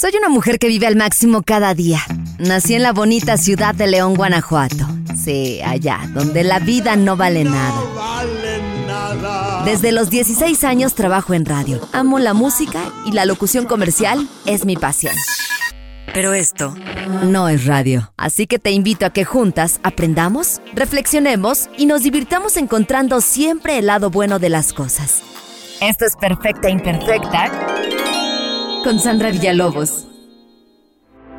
Soy una mujer que vive al máximo cada día. Nací en la bonita ciudad de León, Guanajuato. Sí, allá, donde la vida no vale nada. Desde los 16 años trabajo en radio. Amo la música y la locución comercial es mi pasión. Pero esto no es radio. Así que te invito a que juntas aprendamos, reflexionemos y nos divirtamos encontrando siempre el lado bueno de las cosas. Esto es Perfecta Imperfecta con Sandra Villalobos.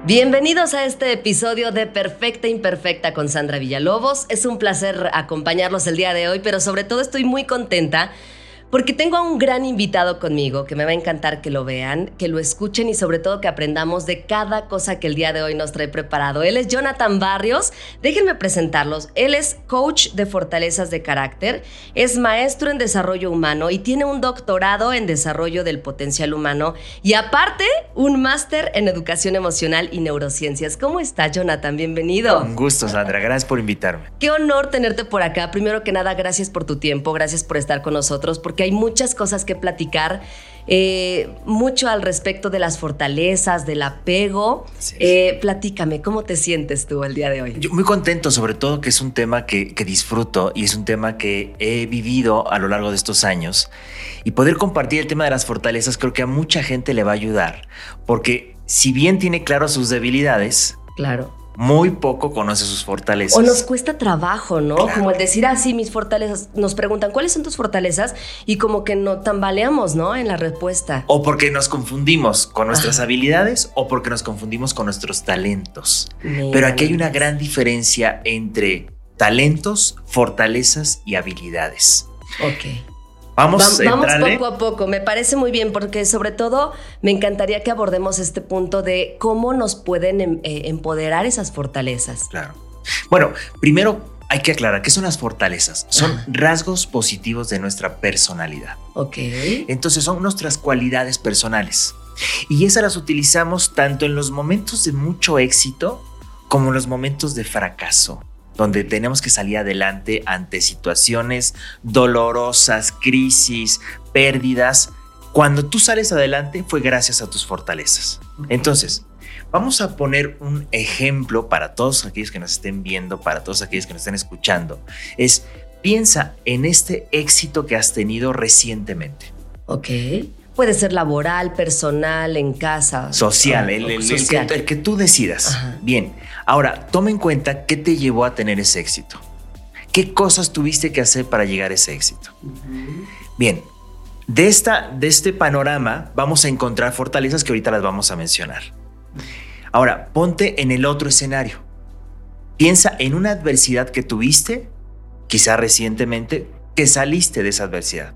Bienvenidos a este episodio de Perfecta Imperfecta con Sandra Villalobos. Es un placer acompañarlos el día de hoy, pero sobre todo estoy muy contenta porque tengo a un gran invitado conmigo que me va a encantar que lo vean, que lo escuchen y sobre todo que aprendamos de cada cosa que el día de hoy nos trae preparado. Él es Jonathan Barrios, déjenme presentarlos. Él es coach de fortalezas de carácter, es maestro en desarrollo humano y tiene un doctorado en desarrollo del potencial humano y aparte un máster en educación emocional y neurociencias. ¿Cómo está Jonathan? Bienvenido. Un gusto Sandra, gracias por invitarme. Qué honor tenerte por acá. Primero que nada, gracias por tu tiempo, gracias por estar con nosotros, porque hay muchas cosas que platicar. Eh, mucho al respecto de las fortalezas, del apego. Eh, platícame, ¿cómo te sientes tú el día de hoy? Yo muy contento, sobre todo que es un tema que, que, disfruto y es un tema que he vivido a lo largo de estos años. Y poder compartir el tema de las fortalezas creo que a mucha gente le va a ayudar, porque si bien tiene claro sus debilidades, claro muy poco conoce sus fortalezas. O nos cuesta trabajo, ¿no? Como el decir así, ah, mis fortalezas. Nos preguntan, ¿cuáles son tus fortalezas? Y como que no tambaleamos, ¿no? En la respuesta. O porque nos confundimos con nuestras habilidades o porque nos confundimos con nuestros talentos. Pero aquí hay una gran diferencia entre talentos, fortalezas y habilidades. Ok. Vamos, vamos poco a poco, me parece muy bien porque sobre todo me encantaría que abordemos este punto de cómo nos pueden em, eh, empoderar esas fortalezas. Claro. Bueno, primero hay que aclarar que son las fortalezas, son rasgos positivos de nuestra personalidad. Ok. Entonces son nuestras cualidades personales y esas las utilizamos tanto en los momentos de mucho éxito como en los momentos de fracaso donde tenemos que salir adelante ante situaciones dolorosas, crisis, pérdidas. Cuando tú sales adelante fue gracias a tus fortalezas. Entonces, vamos a poner un ejemplo para todos aquellos que nos estén viendo, para todos aquellos que nos estén escuchando. Es, piensa en este éxito que has tenido recientemente. Ok. Puede ser laboral, personal, en casa. Social, el, que, tú decidas. Bien, ahora toma en cuenta qué te llevó a tener ese éxito. ¿Qué cosas tuviste que hacer para llegar a ese éxito? Bien, de, esta, de este panorama vamos a encontrar fortalezas que ahorita las vamos a mencionar. Ahora, ponte en el otro escenario. Piensa en una adversidad que tuviste, quizá recientemente, que saliste de esa adversidad.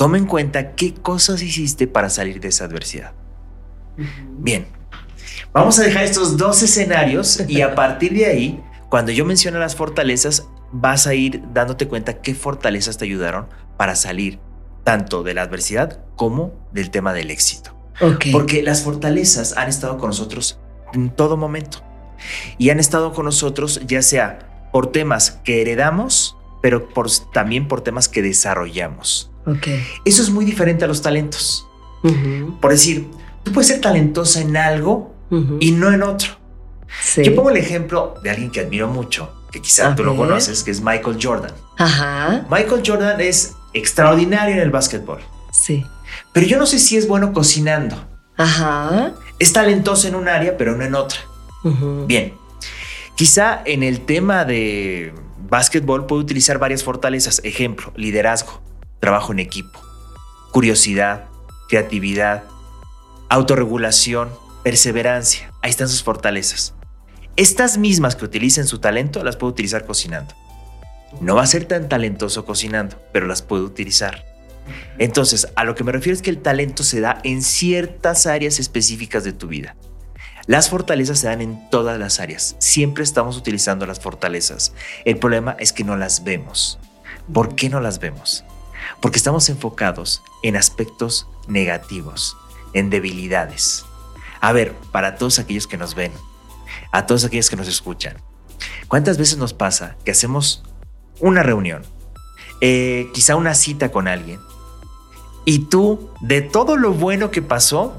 Toma en cuenta qué cosas hiciste para salir de esa adversidad. Bien, vamos a dejar estos dos escenarios y a partir de ahí, cuando yo mencione las fortalezas, vas a ir dándote cuenta qué fortalezas te ayudaron para salir tanto de la adversidad como del tema del éxito. Porque las fortalezas han estado con nosotros en todo momento y han estado con nosotros ya sea por temas que heredamos, pero también por temas que desarrollamos. Eso es muy diferente a los talentos. Por decir, tú puedes ser talentosa en algo y no en otro. Yo pongo el ejemplo de alguien que admiro mucho, que quizá tú lo conoces, que es Michael Jordan. Michael Jordan es extraordinario en el básquetbol. Sí. Pero yo no sé si es bueno cocinando. Ajá. Es talentoso en un área, pero no en otra. Bien. Quizá en el tema de básquetbol puede utilizar varias fortalezas. Ejemplo, liderazgo trabajo en equipo, curiosidad, creatividad, autorregulación, perseverancia. Ahí están sus fortalezas. Estas mismas que utilicen su talento las puede utilizar cocinando. No va a ser tan talentoso cocinando, pero las puede utilizar. Entonces, a lo que me refiero es que el talento se da en ciertas áreas específicas de tu vida. Las fortalezas se dan en todas las áreas. Siempre estamos utilizando las fortalezas. El problema es que no las vemos. ¿Por qué no las vemos? Porque estamos enfocados en aspectos negativos, en debilidades. A ver, para todos aquellos que nos ven, a todos aquellos que nos escuchan, ¿cuántas veces nos pasa que hacemos una reunión, eh, quizá una cita con alguien, y tú, de todo lo bueno que pasó,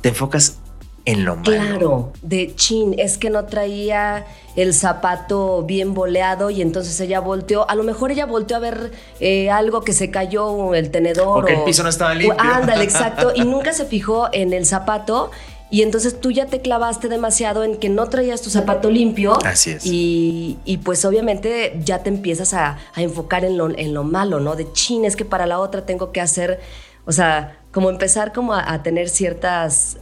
te enfocas en lo malo. Claro, de chin, es que no traía el zapato bien boleado y entonces ella volteó, a lo mejor ella volteó a ver eh, algo que se cayó, el tenedor. O que el piso no estaba limpio. ándale, exacto, y nunca se fijó en el zapato. Y entonces tú ya te clavaste demasiado en que no traías tu zapato limpio. Así es. Y, pues obviamente ya te empiezas a, enfocar en lo, en lo malo, ¿no? De chin, es que para la otra tengo que hacer, o sea, como empezar como a tener ciertas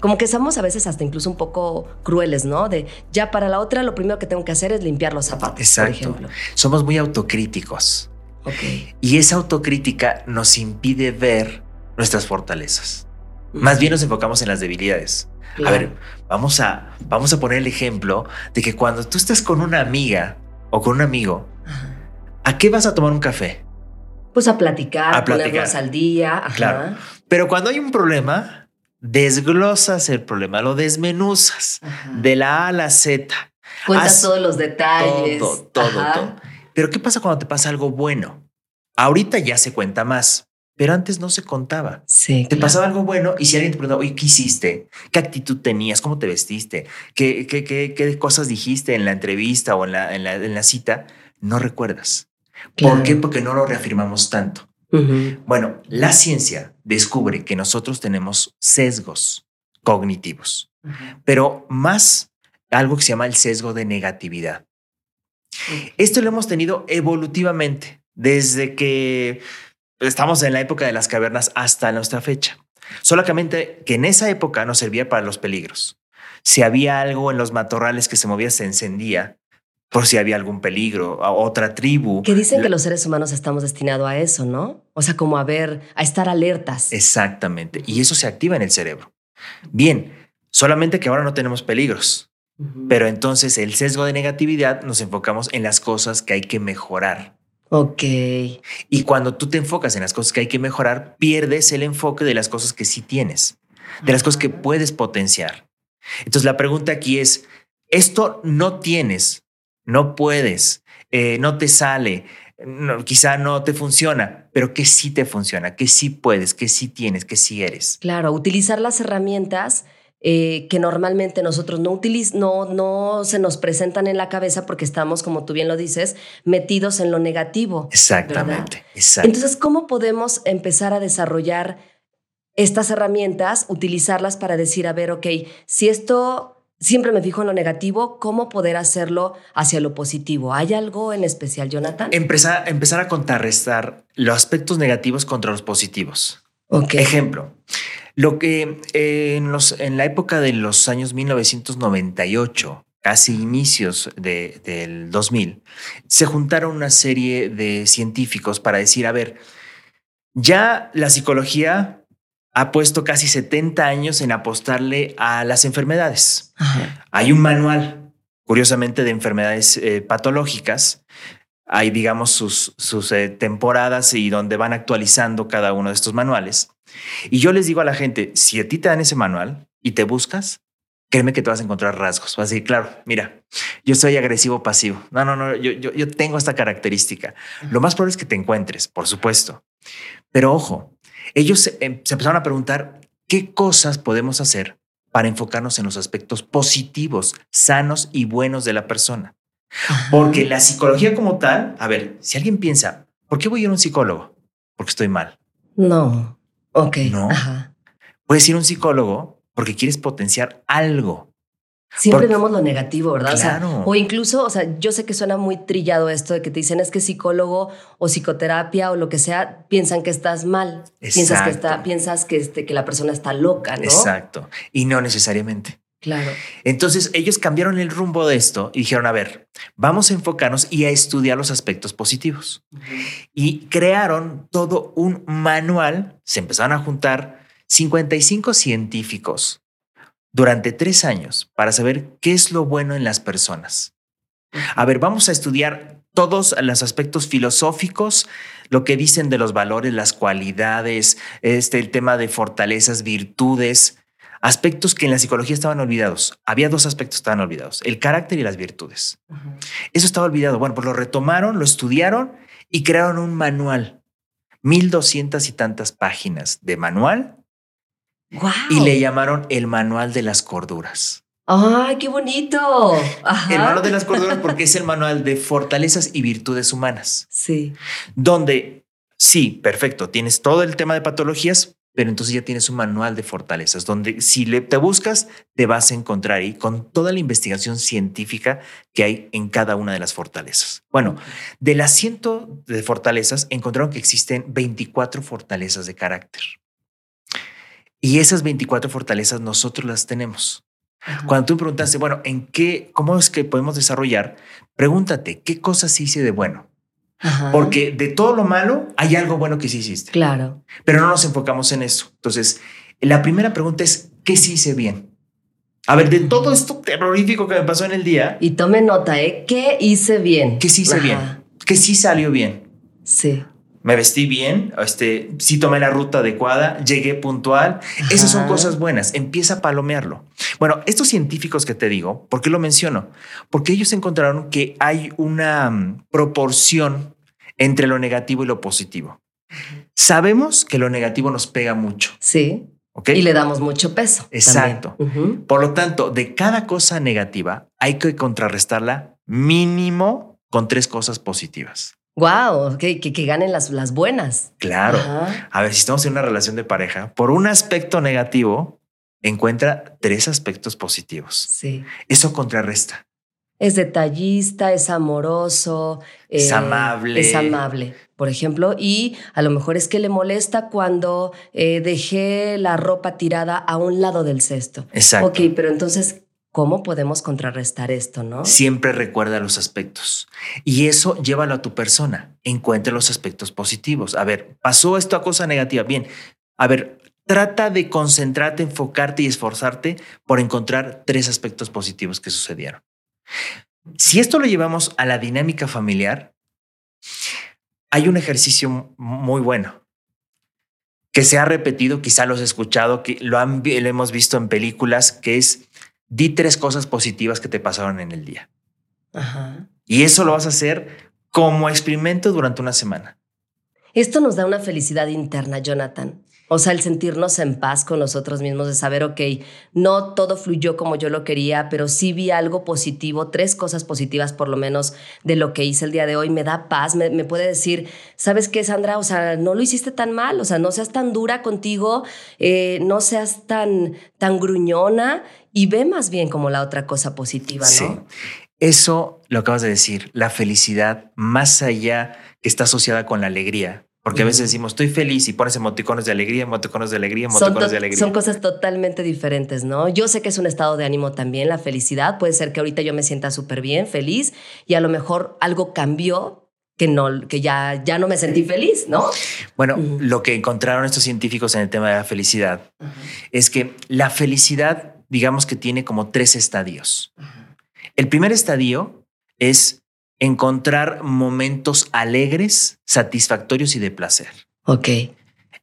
como que somos a veces hasta incluso un poco crueles, ¿no? De ya para la otra lo primero que tengo que hacer es limpiar los zapatos. Exacto. Por ejemplo. Somos muy autocríticos. Ok. Y esa autocrítica nos impide ver nuestras fortalezas. Más bien nos enfocamos en las debilidades. A ver, vamos a, vamos a poner el ejemplo de que cuando tú estás con una amiga o con un amigo, ¿a qué vas a tomar un café? Pues a platicar, a platicar. al día. Claro. Pero cuando hay un problema, desglosas el problema, lo desmenuzas de la A a la Z. Cuentas todos los detalles. Todo, todo, todo. Pero ¿qué pasa cuando te pasa algo bueno? Ahorita ya se cuenta más, pero antes no se contaba. Sí. Te pasaba algo bueno y si alguien te preguntaba, oye, ¿qué hiciste? ¿Qué actitud tenías? ¿Cómo te vestiste? ¿Qué, qué, qué, cosas dijiste en la entrevista o en la, en la, cita? No recuerdas. ¿Por qué? Porque no lo reafirmamos tanto. Bueno, la ciencia descubre que nosotros tenemos sesgos cognitivos, pero más algo que se llama el sesgo de negatividad. Esto lo hemos tenido evolutivamente desde que estamos en la época de las cavernas hasta nuestra fecha. Solamente que en esa época nos servía para los peligros. Si había algo en los matorrales que se movía, se encendía por si había algún peligro, a otra tribu. Que dicen que los seres humanos estamos destinados a eso, ¿no? O sea, como a ver, a estar alertas. Exactamente. Y eso se activa en el cerebro. Bien, solamente que ahora no tenemos peligros. Pero entonces el sesgo de negatividad nos enfocamos en las cosas que hay que mejorar. Ok. Y cuando tú te enfocas en las cosas que hay que mejorar, pierdes el enfoque de las cosas que sí tienes, de las cosas que puedes potenciar. Entonces la pregunta aquí es, esto no tienes, no puedes, eh, no te sale, quizá no te funciona, pero que sí te funciona, que sí puedes, que sí tienes, que sí eres. Claro, utilizar las herramientas eh, que normalmente nosotros no, no, no se nos presentan en la cabeza porque estamos, como tú bien lo dices, metidos en lo negativo. Exactamente. Entonces, ¿cómo podemos empezar a desarrollar estas herramientas, utilizarlas para decir, a ver, ok, si esto siempre me fijo en lo negativo, ¿cómo poder hacerlo hacia lo positivo? ¿Hay algo en especial, Jonathan? Empezar, empezar a contrarrestar los aspectos negativos contra los positivos. Ok. Ejemplo, lo que eh, en, los, en la época de los años 1998, casi inicios del 2000, se juntaron una serie de científicos para decir, a ver, ya la psicología ha puesto casi 70 años en apostarle a las enfermedades. Hay un manual, curiosamente, de enfermedades eh, patológicas. Hay, digamos, sus, sus eh, temporadas y donde van actualizando cada uno de estos manuales. Y yo les digo a la gente, si a ti te dan ese manual y te buscas, créeme que te vas a encontrar rasgos. Vas a decir, claro, mira, yo soy agresivo pasivo. No, no, no, yo, yo, yo tengo esta característica. Lo más probable es que te encuentres, por supuesto. Pero ojo, ellos em, se, empezaron a preguntar qué cosas podemos hacer para enfocarnos en los aspectos positivos, sanos y buenos de la persona. Porque la psicología como tal, a ver, si alguien piensa, ¿por qué voy a ir a un psicólogo? Porque estoy mal. No. Ok. No. Puedes ir a un psicólogo porque quieres potenciar algo. Siempre vemos lo negativo, ¿verdad? O, incluso, o sea, yo sé que suena muy trillado esto de que te dicen es que psicólogo o psicoterapia o lo que sea, piensan que estás mal. Piensas que, está, piensas que, este, que la persona está loca, ¿no? Exacto. Y no necesariamente. Claro. Entonces ellos cambiaron el rumbo de esto y dijeron, a ver, vamos a enfocarnos y a estudiar los aspectos positivos. Y crearon todo un manual, se empezaron a juntar 55 científicos durante tres años para saber qué es lo bueno en las personas. A ver, vamos a estudiar todos los aspectos filosóficos, lo que dicen de los valores, las cualidades, este, el tema de fortalezas, virtudes, aspectos que en la psicología estaban olvidados. Había dos aspectos que estaban olvidados, el carácter y las virtudes. Eso estaba olvidado. Bueno, pues lo retomaron, lo estudiaron y crearon un manual, mil doscientas y tantas páginas de manual Y le llamaron el manual de las corduras. ¡Ay, qué bonito! El manual de las corduras porque es el manual de fortalezas y virtudes humanas. Sí. Donde, sí, perfecto, tienes todo el tema de patologías, pero entonces ya tienes un manual de fortalezas, donde si le, te buscas, te vas a encontrar ahí con toda la investigación científica que hay en cada una de las fortalezas. Bueno, de las ciento de fortalezas, encontraron que existen 24 fortalezas de carácter. Y esas 24 fortalezas nosotros las tenemos. Cuando tú preguntaste, bueno, ¿en qué, cómo es que podemos desarrollar? Pregúntate, ¿qué cosas hice de bueno? Porque de todo lo malo hay algo bueno que sí hiciste. Claro. Pero no nos enfocamos en eso. Entonces, la primera pregunta es, ¿qué sí hice bien? A ver, de todo esto terrorífico que me pasó en el día. Y tome nota, ¿eh? ¿Qué hice bien? ¿Qué sí hice bien? ¿Qué sí salió bien? Sí me vestí bien, este, sí tomé la ruta adecuada, llegué puntual. Esas son cosas buenas. Empieza a palomearlo. Bueno, estos científicos que te digo, ¿por qué lo menciono? Porque ellos encontraron que hay una mm, proporción entre lo negativo y lo positivo. Sabemos que lo negativo nos pega mucho. Sí. Y le damos mucho peso. Exacto. Por lo tanto, de cada cosa negativa hay que contrarrestarla mínimo con tres cosas positivas. Wow, que, que, ganen las, las buenas. Claro. A ver, si estamos en una relación de pareja, por un aspecto negativo, encuentra tres aspectos positivos. Sí. Eso contrarresta. Es detallista, es amoroso. Es eh, amable. Es amable, por ejemplo. Y a lo mejor es que le molesta cuando eh, dejé la ropa tirada a un lado del cesto. Exacto. Ok, pero entonces, ¿Cómo podemos contrarrestar esto, no? Siempre recuerda los aspectos y eso llévalo a tu persona. Encuentra los aspectos positivos. A ver, pasó esto a cosa negativa. Bien, a ver, trata de concentrarte, enfocarte y esforzarte por encontrar tres aspectos positivos que sucedieron. Si esto lo llevamos a la dinámica familiar, hay un ejercicio muy bueno que se ha repetido, quizá lo has escuchado, que lo, han, lo hemos visto en películas, que es di tres cosas positivas que te pasaron en el día. Y eso lo vas a hacer como experimento durante una semana. Esto nos da una felicidad interna, Jonathan. O sea, el sentirnos en paz con nosotros mismos, de saber, ok, no todo fluyó como yo lo quería, pero sí vi algo positivo, tres cosas positivas por lo menos de lo que hice el día de hoy. Me da paz, me, puede decir, ¿sabes qué, Sandra? O sea, no lo hiciste tan mal, o sea, no seas tan dura contigo, eh, no seas tan, tan gruñona y ve más bien como la otra cosa positiva, ¿no? Sí. Eso lo acabas de decir, la felicidad más allá que está asociada con la alegría, porque a veces decimos, estoy feliz y pones emoticones de alegría, emoticones de alegría, emoticones de alegría. Son cosas totalmente diferentes, ¿no? Yo sé que es un estado de ánimo también, la felicidad. Puede ser que ahorita yo me sienta súper bien, feliz, y a lo mejor algo cambió que, no, que ya, ya no me sentí feliz, ¿no? Bueno, lo que encontraron estos científicos en el tema de la felicidad es que la felicidad, digamos que tiene como tres estadios. El primer estadio es encontrar momentos alegres, satisfactorios y de placer. Ok.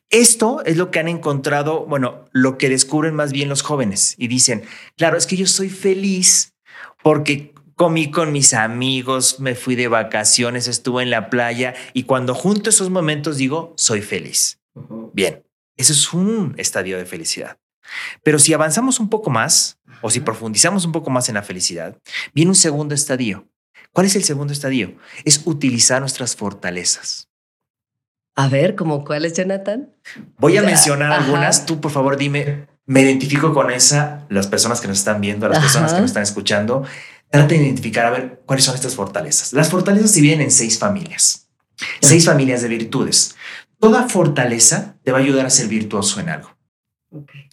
Esto es lo que han encontrado, bueno, lo que descubren más bien los jóvenes y dicen, claro, es que yo soy feliz porque comí con mis amigos, me fui de vacaciones, estuve en la playa y cuando junto esos momentos digo, soy feliz. Bien, eso es un estadio de felicidad. Pero si avanzamos un poco más o si profundizamos un poco más en la felicidad, viene un segundo estadio ¿Cuál es el segundo estadio? Es utilizar nuestras fortalezas. A ver, ¿cómo cuáles, Jonathan? Voy a mencionar algunas. Tú, por favor, dime, me identifico con esa, las personas que nos están viendo, las personas que nos están escuchando. Trata de identificar, a ver, cuáles son estas fortalezas. Las fortalezas se dividen en seis familias, seis familias de virtudes. Toda fortaleza te va a ayudar a ser virtuoso en algo. Okay.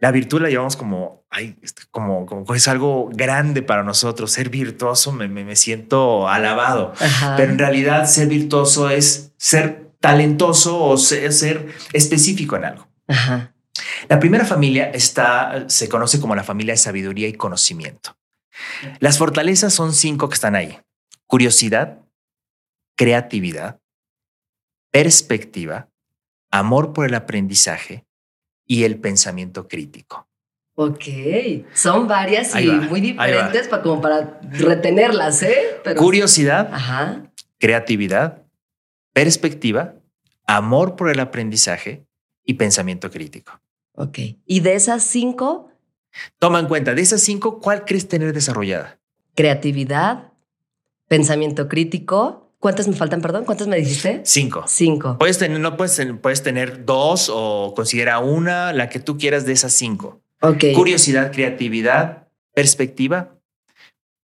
La virtud la llevamos como, ay, este, como, como es algo grande para nosotros. Ser virtuoso me, me, siento alabado, pero en realidad ser virtuoso es ser talentoso o ser, ser específico en algo. La primera familia está, se conoce como la familia de sabiduría y conocimiento. Las fortalezas son cinco que están ahí. Curiosidad, creatividad, perspectiva, amor por el aprendizaje, y el pensamiento crítico. Ok, son varias y muy diferentes para, como para retenerlas, ¿eh? Curiosidad, creatividad, perspectiva, amor por el aprendizaje y pensamiento crítico. Ok. ¿Y de esas cinco? Toma en cuenta, de esas cinco, ¿cuál crees tener desarrollada? Creatividad, pensamiento crítico. ¿Cuántas me faltan, perdón? ¿Cuántas me dijiste? Cinco. Cinco. Puedes tener, no puedes, puedes tener dos o considera una, la que tú quieras de esas cinco. Ok. Curiosidad, creatividad, perspectiva,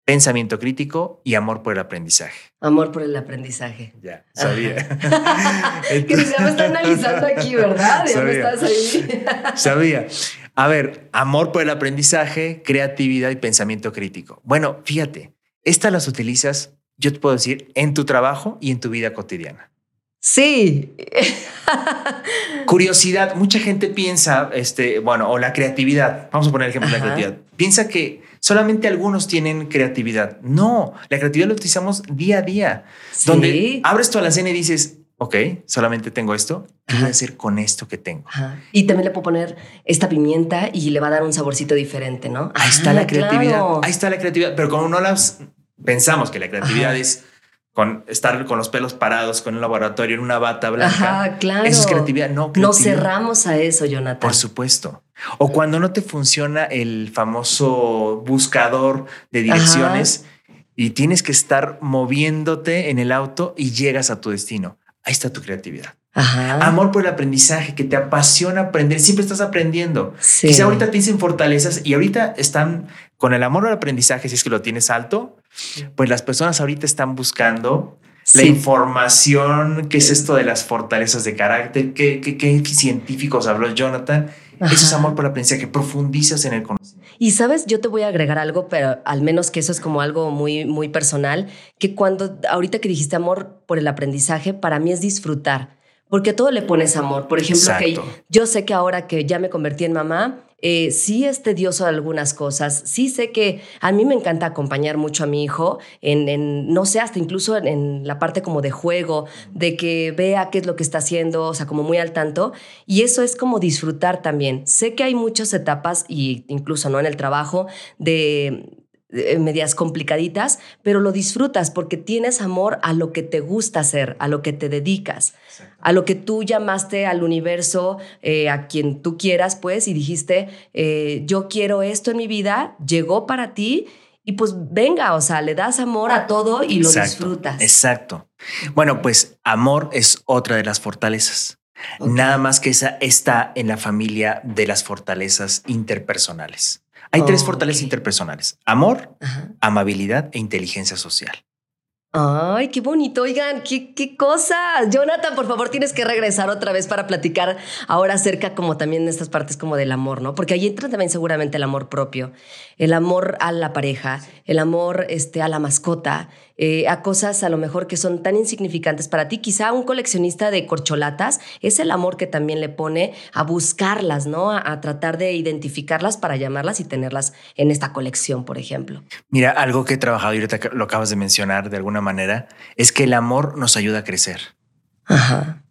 pensamiento crítico y amor por el aprendizaje. Amor por el aprendizaje. Ya, sabía. que ya me está analizando aquí, ¿verdad? Ya me estás ahí. sabía. A ver, amor por el aprendizaje, creatividad y pensamiento crítico. Bueno, fíjate, estas las utilizas, yo te puedo decir, en tu trabajo y en tu vida cotidiana. Sí. Curiosidad, mucha gente piensa, este, bueno, o la creatividad, vamos a poner el ejemplo de la creatividad, piensa que solamente algunos tienen creatividad. No, la creatividad la utilizamos día a día, donde abres tu alacena y dices, ok, solamente tengo esto, ¿qué voy a hacer con esto que tengo? Y también le puedo poner esta pimienta y le va a dar un saborcito diferente, ¿no? Ahí está la creatividad, ahí está la creatividad, pero como no las pensamos que la creatividad es con estar con los pelos parados con un laboratorio en una bata blanca. Ajá, claro. Eso es creatividad, no creatividad. Nos cerramos a eso, Jonathan. Por supuesto. O cuando no te funciona el famoso buscador de direcciones y tienes que estar moviéndote en el auto y llegas a tu destino. Ahí está tu creatividad. Ajá. Amor por el aprendizaje, que te apasiona aprender, siempre estás aprendiendo. Sí. Quizá ahorita te dicen fortalezas y ahorita están con el amor al aprendizaje, si es que lo tienes alto, pues las personas ahorita están buscando la información, qué es esto de las fortalezas de carácter, qué, qué, científicos habló Jonathan. Eso es amor por el aprendizaje, profundizas en el conocimiento. Y sabes, yo te voy a agregar algo, pero al menos que eso es como algo muy, muy personal, que cuando ahorita que dijiste amor por el aprendizaje, para mí es disfrutar, porque a todo le pones amor. Por ejemplo, que yo sé que ahora que ya me convertí en mamá, eh, sí es tedioso algunas cosas, sí sé que a mí me encanta acompañar mucho a mi hijo en, no sé, hasta incluso en, la parte como de juego, de que vea qué es lo que está haciendo, o sea, como muy al tanto, y eso es como disfrutar también. Sé que hay muchas etapas, y incluso no en el trabajo, de medias complicaditas, pero lo disfrutas porque tienes amor a lo que te gusta hacer, a lo que te dedicas, a lo que tú llamaste al universo, eh, a quien tú quieras, pues, y dijiste, eh, yo quiero esto en mi vida, llegó para ti y pues venga, o sea, le das amor a todo y lo disfrutas. Exacto. Bueno, pues amor es otra de las fortalezas. Nada más que esa está en la familia de las fortalezas interpersonales. Hay tres fortalezas interpersonales, amor, amabilidad e inteligencia social. Ay, qué bonito. Oigan, qué, qué cosas. Jonathan, por favor, tienes que regresar otra vez para platicar ahora acerca como también de estas partes como del amor, ¿no? Porque ahí entra también seguramente el amor propio, el amor a la pareja, el amor este, a la mascota, eh, a cosas a lo mejor que son tan insignificantes para ti. Quizá un coleccionista de corcholatas es el amor que también le pone a buscarlas, ¿no? A, tratar de identificarlas para llamarlas y tenerlas en esta colección, por ejemplo. Mira, algo que he trabajado y ahorita lo acabas de mencionar de alguna manera, es que el amor nos ayuda a crecer. Ajá.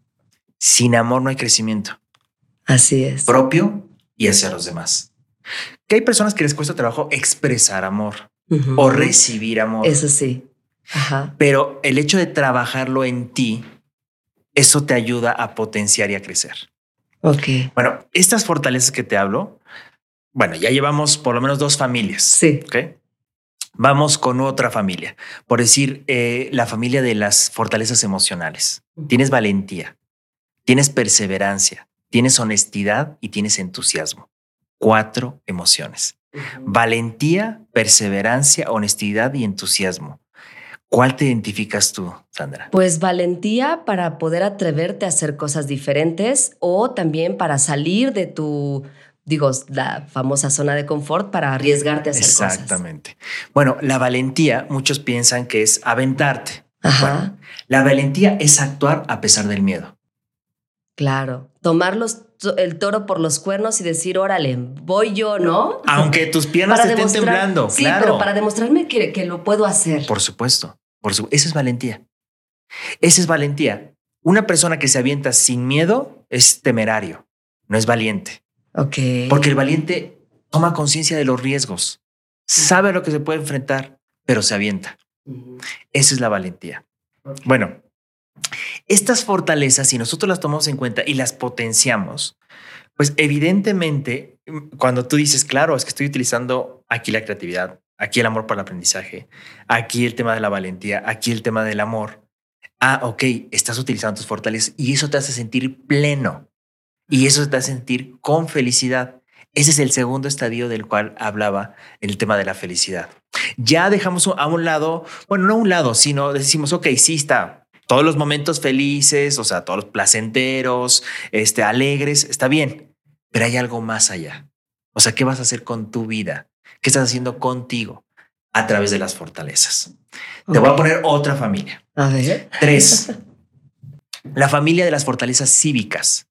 Sin amor no hay crecimiento. Así es. Propio y hacia los demás. Que hay personas que les cuesta trabajo expresar amor o recibir amor. Eso sí. Pero el hecho de trabajarlo en ti, eso te ayuda a potenciar y a crecer. Ok. Bueno, estas fortalezas que te hablo, bueno, ya llevamos por lo menos dos familias. Sí. Ok. Vamos con otra familia, por decir eh, la familia de las fortalezas emocionales. Tienes valentía, tienes perseverancia, tienes honestidad y tienes entusiasmo. Cuatro emociones. Valentía, perseverancia, honestidad y entusiasmo. ¿Cuál te identificas tú, Sandra? Pues valentía para poder atreverte a hacer cosas diferentes o también para salir de tu, digo, la famosa zona de confort para arriesgarte a hacer cosas. Exactamente. Bueno, la valentía, muchos piensan que es aventarte. Ajá. la valentía es actuar a pesar del miedo. Claro, tomar el toro por los cuernos y decir, órale, voy yo, ¿no? Aunque tus piernas te estén temblando, sí, pero para demostrarme que, que, lo puedo hacer. Por supuesto. Por su, esa es valentía. Esa es valentía. Una persona que se avienta sin miedo es temerario, no es valiente. Ok. Porque el valiente toma conciencia de los riesgos, sabe lo que se puede enfrentar, pero se avienta. Esa es la valentía. Bueno, estas fortalezas, si nosotros las tomamos en cuenta y las potenciamos, Pues evidentemente, cuando tú dices, claro, es que estoy utilizando aquí la creatividad, aquí el amor por el aprendizaje, aquí el tema de la valentía, aquí el tema del amor. Ah, ok, estás utilizando tus fortalezas y eso te hace sentir pleno y eso te hace sentir con felicidad. Ese es el segundo estadio del cual hablaba el tema de la felicidad. Ya dejamos a un lado, bueno, no a un lado, sino decimos, ok, sí está, todos los momentos felices, o sea, todos los placenteros, este, alegres, está bien, pero hay algo más allá. O sea, ¿qué vas a hacer con tu vida? ¿Qué estás haciendo contigo a través de las fortalezas? Te voy a poner otra familia. A ver. Tres. La familia de las fortalezas cívicas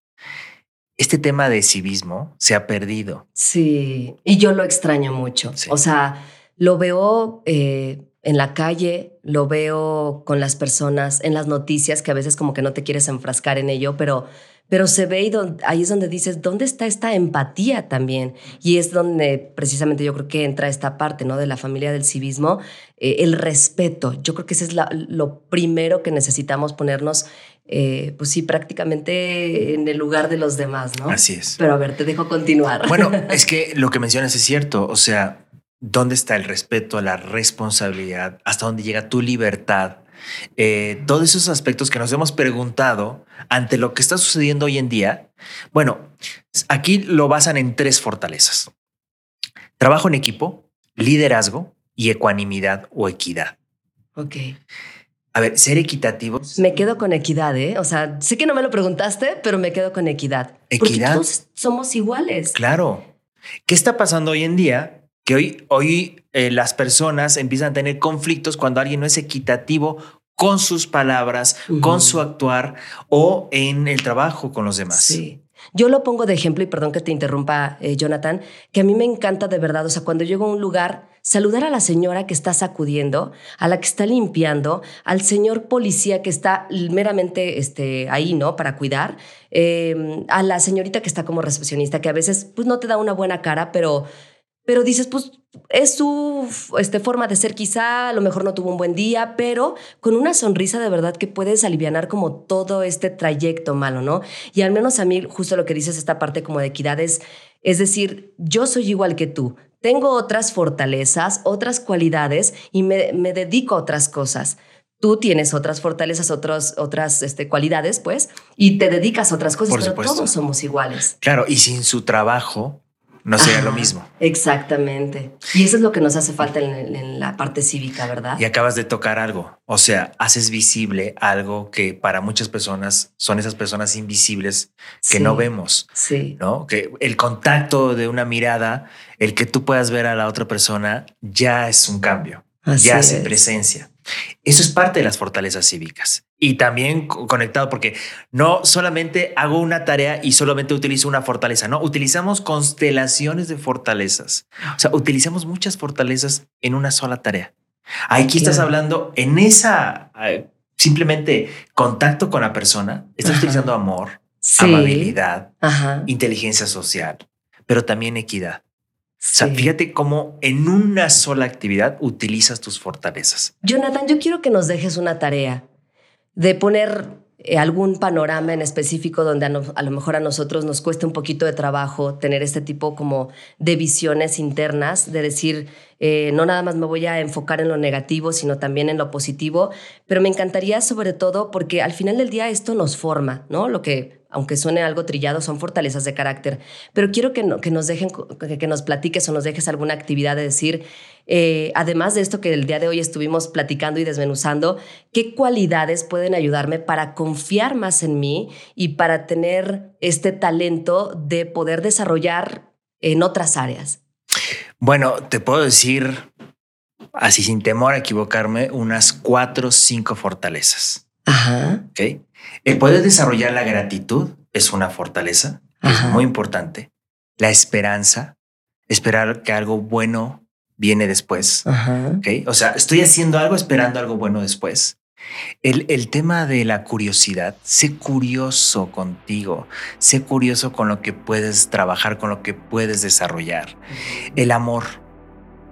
este tema de civismo se ha perdido. Sí, y yo lo extraño mucho. O sea, lo veo eh, en la calle, lo veo con las personas, en las noticias, que a veces como que no te quieres enfrascar en ello, pero, pero se ve y ahí es donde dices, ¿dónde está esta empatía también? Y es donde precisamente yo creo que entra esta parte, ¿no? De la familia del civismo, eh, el respeto. Yo creo que ese es lo primero que necesitamos ponernos eh, pues sí, prácticamente en el lugar de los demás, ¿no? Así es. Pero a ver, te dejo continuar. Bueno, es que lo que mencionas es cierto, o sea, ¿dónde está el respeto, la responsabilidad? ¿Hasta dónde llega tu libertad? Eh, todos esos aspectos que nos hemos preguntado ante lo que está sucediendo hoy en día. Bueno, aquí lo basan en tres fortalezas. Trabajo en equipo, liderazgo y ecuanimidad o equidad. Ok. A ver, ser equitativo. Me quedo con equidad, ¿eh? O sea, sé que no me lo preguntaste, pero me quedo con equidad. Equidad. Porque todos somos iguales. Claro. ¿Qué está pasando hoy en día? Que hoy, hoy eh, las personas empiezan a tener conflictos cuando alguien no es equitativo con sus palabras, con su actuar o en el trabajo con los demás. Sí. Yo lo pongo de ejemplo, y perdón que te interrumpa, eh, Jonathan, que a mí me encanta de verdad, o sea, cuando llego a un lugar, saludar a la señora que está sacudiendo, a la que está limpiando, al señor policía que está meramente este, ahí, ¿no? Para cuidar, em, a la señorita que está como recepcionista, que a veces pues no te da una buena cara, pero pero dices, pues es su este, forma de ser quizá, a lo mejor no tuvo un buen día, pero con una sonrisa de verdad que puedes aliviar como todo este trayecto malo, ¿no? Y al menos a mí justo lo que dices, esta parte como de equidad es, es decir, yo soy igual que tú, tengo otras fortalezas, otras cualidades y me, me dedico a otras cosas tú tienes otras fortalezas, otras, otras este, cualidades, pues, y te dedicas a otras cosas, pero todos somos iguales. Claro, y sin su trabajo, no sería lo mismo. Exactamente. Y eso es lo que nos hace falta en, la parte cívica, ¿verdad? Y acabas de tocar algo. O sea, haces visible algo que para muchas personas son esas personas invisibles que no vemos. Sí. ¿No? Que el contacto de una mirada, el que tú puedas ver a la otra persona, ya es un cambio. ya hace presencia. Eso es parte de las fortalezas cívicas. Y también conectado porque no solamente hago una tarea y solamente utilizo una fortaleza, no, utilizamos constelaciones de fortalezas. O sea, utilizamos muchas fortalezas en una sola tarea. Aquí estás hablando en esa eh, simplemente contacto con la persona, estás utilizando amor, amabilidad, inteligencia social, pero también equidad. O sea, fíjate cómo en una sola actividad utilizas tus fortalezas. Jonathan, yo quiero que nos dejes una tarea de poner eh, algún panorama en específico donde a, lo mejor a nosotros nos cueste un poquito de trabajo tener este tipo como de visiones internas, de decir, eh, no nada más me voy a enfocar en lo negativo, sino también en lo positivo, pero me encantaría sobre todo porque al final del día esto nos forma, ¿no? Lo que aunque suene algo trillado, son fortalezas de carácter. Pero quiero que, que nos dejen, que, nos platiques o nos dejes alguna actividad de decir, eh, además de esto que el día de hoy estuvimos platicando y desmenuzando, ¿qué cualidades pueden ayudarme para confiar más en mí y para tener este talento de poder desarrollar en otras áreas? Bueno, te puedo decir, así sin temor a equivocarme, unas cuatro o cinco fortalezas. Ajá. ¿Ok? El poder desarrollar la gratitud es una fortaleza, es muy importante. La esperanza, esperar que algo bueno viene después. O sea, estoy haciendo algo esperando algo bueno después. El, el, tema de la curiosidad, sé curioso contigo, sé curioso con lo que puedes trabajar, con lo que puedes desarrollar. El amor,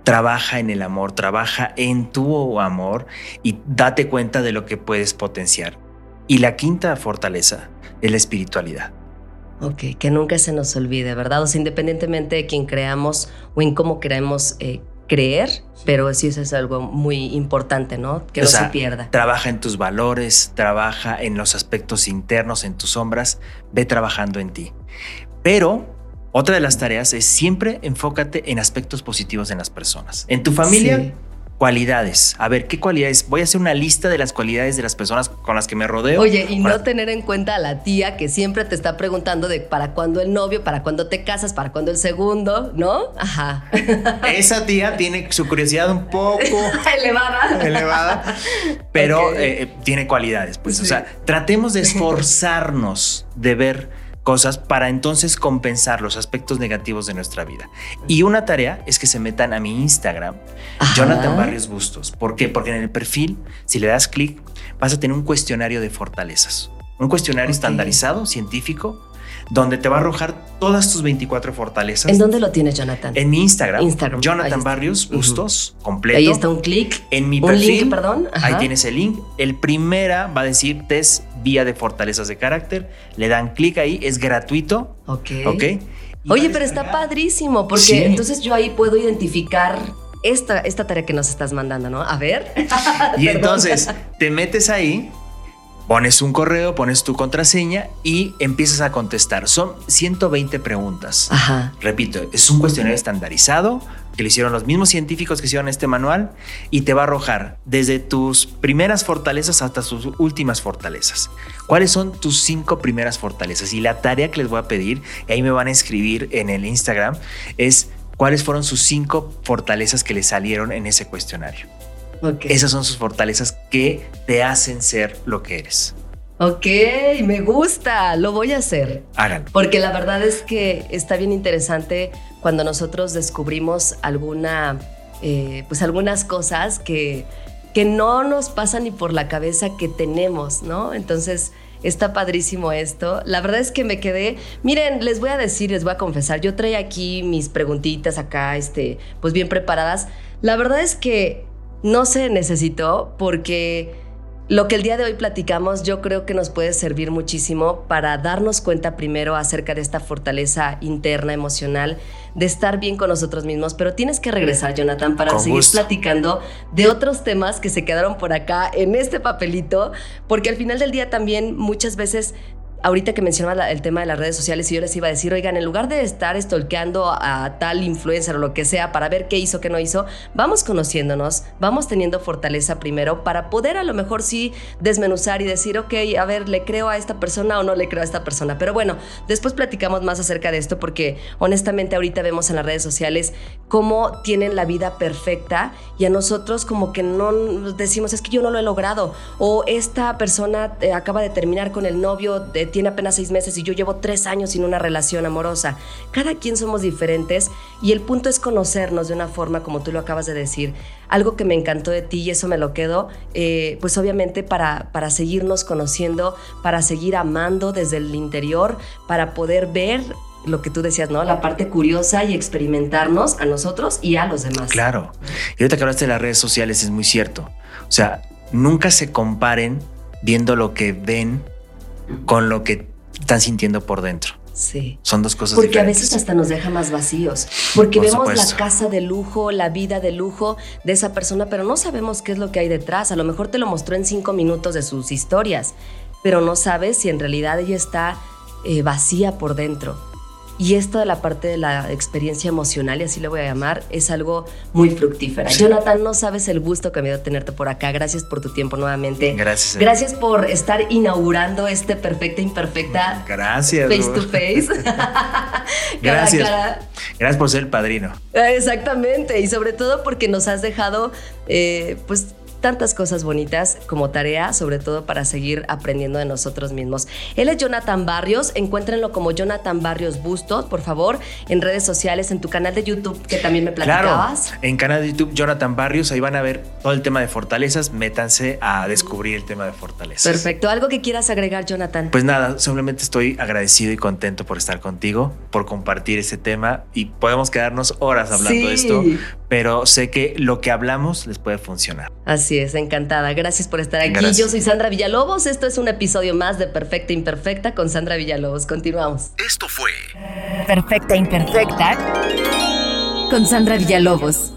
trabaja en el amor, trabaja en tu amor y date cuenta de lo que puedes potenciar. Y la quinta fortaleza es la espiritualidad. Ok, que nunca se nos olvide, ¿verdad? O sea, independientemente de quién creamos o en cómo queremos eh, creer, pero sí eso es algo muy importante, ¿no? Que no se pierda. Trabaja en tus valores, trabaja en los aspectos internos, en tus sombras, ve trabajando en ti. Pero otra de las tareas es siempre enfócate en aspectos positivos en las personas. En tu familia, Cualidades. A ver, ¿qué cualidades? Voy a hacer una lista de las cualidades de las personas con las que me rodeo. Oye, y no tener en cuenta a la tía que siempre te está preguntando de para cuándo el novio, para cuándo te casas, para cuándo el segundo, ¿no? Ajá. Esa tía tiene su curiosidad un poco elevada. elevada, pero eh, tiene cualidades. Pues, o sea, tratemos de esforzarnos de ver cosas para entonces compensar los aspectos negativos de nuestra vida. Y una tarea es que se metan a mi Instagram, Jonathan Barrios Bustos. ¿Por qué? Porque en el perfil, si le das clic, vas a tener un cuestionario de fortalezas. Un cuestionario estandarizado, científico, donde te va a arrojar todas tus 24 fortalezas. ¿En dónde lo tienes, Jonathan? En mi Instagram. Instagram. Jonathan Barrios Bustos, completo. Ahí está un clic. En mi un perfil. Link, perdón. Ahí tienes el link. El primera va a decir test vía de fortalezas de carácter. Le dan clic ahí, es gratuito. Ok. Ok. Oye, pero está padrísimo porque entonces yo ahí puedo identificar esta, esta tarea que nos estás mandando, ¿no? A ver. y entonces te metes ahí Pones un correo, pones tu contraseña y empiezas a contestar. Son 120 preguntas. Ajá. Repito, es un cuestionario estandarizado que lo hicieron los mismos científicos que hicieron este manual y te va a arrojar desde tus primeras fortalezas hasta tus últimas fortalezas. ¿Cuáles son tus cinco primeras fortalezas? Y la tarea que les voy a pedir, y ahí me van a escribir en el Instagram, es cuáles fueron sus cinco fortalezas que le salieron en ese cuestionario. Esas son sus fortalezas que te hacen ser lo que eres. Ok, me gusta, lo voy a hacer. Háganlo. Porque la verdad es que está bien interesante cuando nosotros descubrimos alguna, eh, pues algunas cosas que, que no nos pasan ni por la cabeza que tenemos, ¿no? Entonces, está padrísimo esto. La verdad es que me quedé, miren, les voy a decir, les voy a confesar, yo traía aquí mis preguntitas acá, este, pues bien preparadas. La verdad es que no se necesitó porque lo que el día de hoy platicamos yo creo que nos puede servir muchísimo para darnos cuenta primero acerca de esta fortaleza interna emocional, de estar bien con nosotros mismos, pero tienes que regresar Jonathan para seguir platicando de otros temas que se quedaron por acá en este papelito, porque al final del día también muchas veces ahorita que mencionaba el tema de las redes sociales, y yo les iba a decir, oigan, en lugar de estar estolqueando a, tal influencer o lo que sea para ver qué hizo, qué no hizo, vamos conociéndonos, vamos teniendo fortaleza primero para poder a lo mejor sí desmenuzar y decir, ok, a ver, ¿le creo a esta persona o no le creo a esta persona? Pero bueno, después platicamos más acerca de esto porque honestamente ahorita vemos en las redes sociales cómo tienen la vida perfecta y a nosotros como que no decimos, es que yo no lo he logrado o esta persona eh, acaba de terminar con el novio de tiene apenas seis meses y yo llevo tres años sin una relación amorosa. Cada quien somos diferentes y el punto es conocernos de una forma como tú lo acabas de decir. Algo que me encantó de ti y eso me lo quedo, eh, pues obviamente para, para seguirnos conociendo, para seguir amando desde el interior, para poder ver lo que tú decías, ¿no? La parte curiosa y experimentarnos a nosotros y a los demás. Claro. Y ahorita que hablaste de las redes sociales es muy cierto. O sea, nunca se comparen viendo lo que ven con lo que están sintiendo por dentro. Sí. Son dos cosas Porque a veces hasta nos deja más vacíos. Porque vemos la casa de lujo, la vida de lujo de esa persona, pero no sabemos qué es lo que hay detrás. A lo mejor te lo mostró en cinco minutos de sus historias, pero no sabes si en realidad ella está eh, vacía por dentro. Y esto de la parte de la experiencia emocional, y así lo voy a llamar, es algo muy fructífera. Jonathan, no sabes el gusto que me dio tenerte por acá. Gracias por tu tiempo nuevamente. Gracias. Gracias por estar inaugurando este perfecta imperfecta. Gracias. Face to face. Gracias. Gracias por ser el padrino. Exactamente. Y sobre todo porque nos has dejado, eh, pues tantas cosas bonitas como tarea, sobre todo para seguir aprendiendo de nosotros mismos. Él es Jonathan Barrios, encuéntrenlo como Jonathan Barrios Bustos, por favor, en redes sociales, en tu canal de YouTube, que también me platicabas. Claro, en canal de YouTube Jonathan Barrios, ahí van a ver todo el tema de fortalezas, métanse a descubrir el tema de fortalezas. Perfecto, ¿algo que quieras agregar, Jonathan? Pues nada, simplemente estoy agradecido y contento por estar contigo, por compartir este tema y podemos quedarnos horas hablando de esto, pero sé que lo que hablamos les puede funcionar. Así es, encantada. Gracias por estar aquí. Yo soy Sandra Villalobos. Esto es un episodio más de Perfecta Imperfecta con Sandra Villalobos. Continuamos. Esto fue Perfecta Imperfecta con Sandra Villalobos.